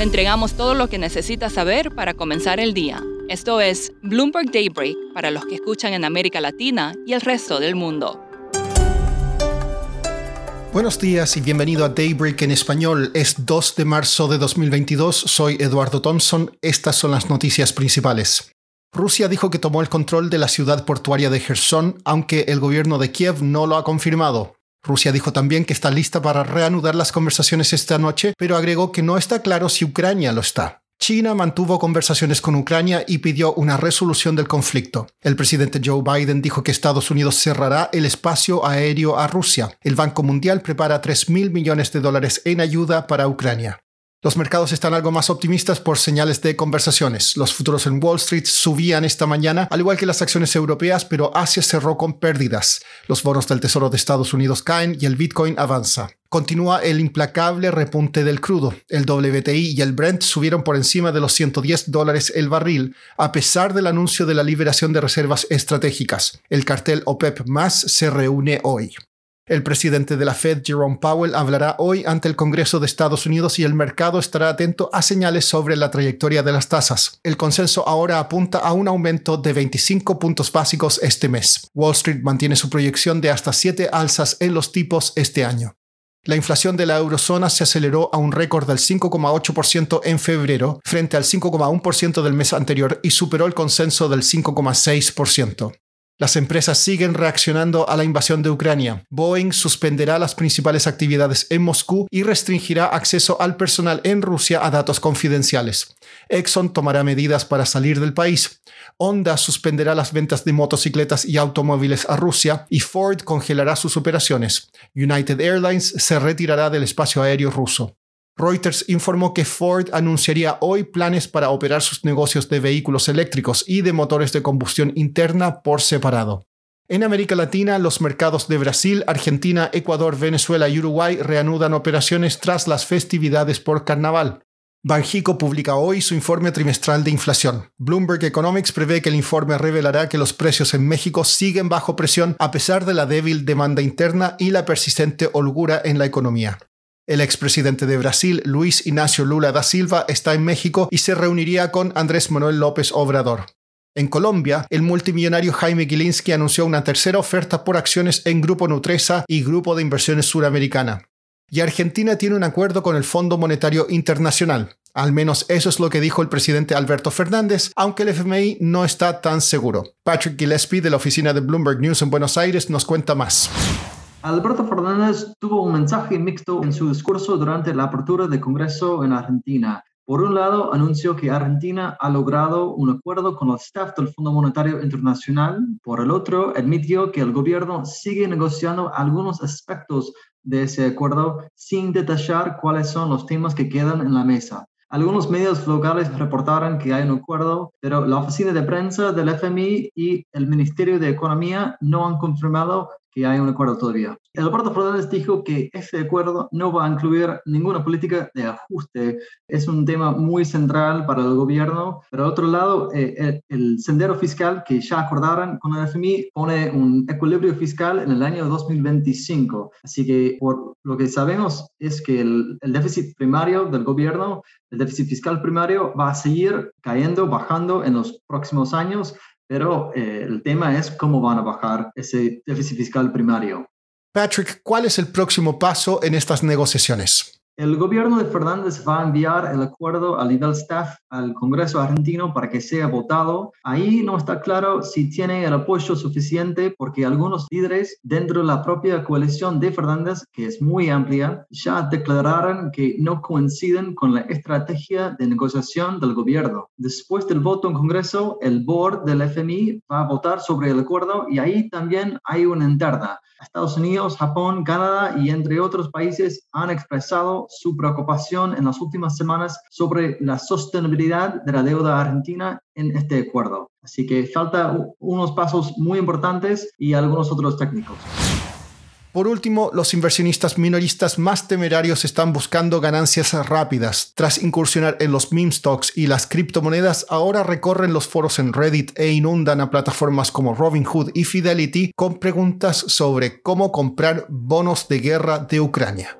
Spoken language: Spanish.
Le entregamos todo lo que necesita saber para comenzar el día. Esto es Bloomberg Daybreak para los que escuchan en América Latina y el resto del mundo. Buenos días y bienvenido a Daybreak en español. Es 2 de marzo de 2022. Soy Eduardo Thompson. Estas son las noticias principales. Rusia dijo que tomó el control de la ciudad portuaria de Gerson, aunque el gobierno de Kiev no lo ha confirmado. Rusia dijo también que está lista para reanudar las conversaciones esta noche, pero agregó que no está claro si Ucrania lo está. China mantuvo conversaciones con Ucrania y pidió una resolución del conflicto. El presidente Joe Biden dijo que Estados Unidos cerrará el espacio aéreo a Rusia. El Banco Mundial prepara 3 mil millones de dólares en ayuda para Ucrania. Los mercados están algo más optimistas por señales de conversaciones. Los futuros en Wall Street subían esta mañana, al igual que las acciones europeas, pero Asia cerró con pérdidas. Los bonos del Tesoro de Estados Unidos caen y el Bitcoin avanza. Continúa el implacable repunte del crudo. El WTI y el Brent subieron por encima de los 110 dólares el barril, a pesar del anuncio de la liberación de reservas estratégicas. El cartel OPEP más se reúne hoy. El presidente de la Fed, Jerome Powell, hablará hoy ante el Congreso de Estados Unidos y el mercado estará atento a señales sobre la trayectoria de las tasas. El consenso ahora apunta a un aumento de 25 puntos básicos este mes. Wall Street mantiene su proyección de hasta 7 alzas en los tipos este año. La inflación de la eurozona se aceleró a un récord del 5,8% en febrero frente al 5,1% del mes anterior y superó el consenso del 5,6%. Las empresas siguen reaccionando a la invasión de Ucrania. Boeing suspenderá las principales actividades en Moscú y restringirá acceso al personal en Rusia a datos confidenciales. Exxon tomará medidas para salir del país. Honda suspenderá las ventas de motocicletas y automóviles a Rusia y Ford congelará sus operaciones. United Airlines se retirará del espacio aéreo ruso. Reuters informó que Ford anunciaría hoy planes para operar sus negocios de vehículos eléctricos y de motores de combustión interna por separado. En América Latina, los mercados de Brasil, Argentina, Ecuador, Venezuela y Uruguay reanudan operaciones tras las festividades por carnaval. Banjico publica hoy su informe trimestral de inflación. Bloomberg Economics prevé que el informe revelará que los precios en México siguen bajo presión a pesar de la débil demanda interna y la persistente holgura en la economía. El expresidente de Brasil, Luis Ignacio Lula da Silva, está en México y se reuniría con Andrés Manuel López Obrador. En Colombia, el multimillonario Jaime Gilinski anunció una tercera oferta por acciones en Grupo Nutresa y Grupo de Inversiones Suramericana. Y Argentina tiene un acuerdo con el Fondo Monetario Internacional. Al menos eso es lo que dijo el presidente Alberto Fernández, aunque el FMI no está tan seguro. Patrick Gillespie de la oficina de Bloomberg News en Buenos Aires nos cuenta más. Alberto Fernández tuvo un mensaje mixto en su discurso durante la apertura del Congreso en Argentina. Por un lado, anunció que Argentina ha logrado un acuerdo con los staff del Fondo Monetario Internacional. Por el otro, admitió que el gobierno sigue negociando algunos aspectos de ese acuerdo sin detallar cuáles son los temas que quedan en la mesa. Algunos medios locales reportaron que hay un acuerdo, pero la oficina de prensa del FMI y el Ministerio de Economía no han confirmado que hay un acuerdo todavía. El Alberto Fernández dijo que ese acuerdo no va a incluir ninguna política de ajuste. Es un tema muy central para el gobierno. Pero al otro lado, eh, el, sendero fiscal que ya acordaron con el FMI pone un equilibrio fiscal en el año 2025. Así que por lo que sabemos es que el, el déficit primario del gobierno, el déficit fiscal primario, va a seguir cayendo, bajando en los próximos años pero eh, el tema es cómo van a bajar ese déficit fiscal primario. Patrick, ¿cuál es el próximo paso en estas negociaciones? El gobierno de Fernández va a enviar el acuerdo al nivel staff al Congreso argentino para que sea votado. Ahí no está claro si tiene el apoyo suficiente porque algunos líderes dentro de la propia coalición de Fernández, que es muy amplia, ya declararon que no coinciden con la estrategia de negociación del gobierno. Después del voto en Congreso, el board del FMI va a votar sobre el acuerdo y ahí también hay una interna. Estados Unidos, Japón, Canadá y entre otros países han expresado su preocupación en las últimas semanas sobre la sostenibilidad de la deuda argentina en este acuerdo. Así que falta unos pasos muy importantes y algunos otros técnicos. Por último, los inversionistas minoristas más temerarios están buscando ganancias rápidas. Tras incursionar en los meme stocks y las criptomonedas, ahora recorren los foros en Reddit e inundan a plataformas como Robinhood y Fidelity con preguntas sobre cómo comprar bonos de guerra de Ucrania.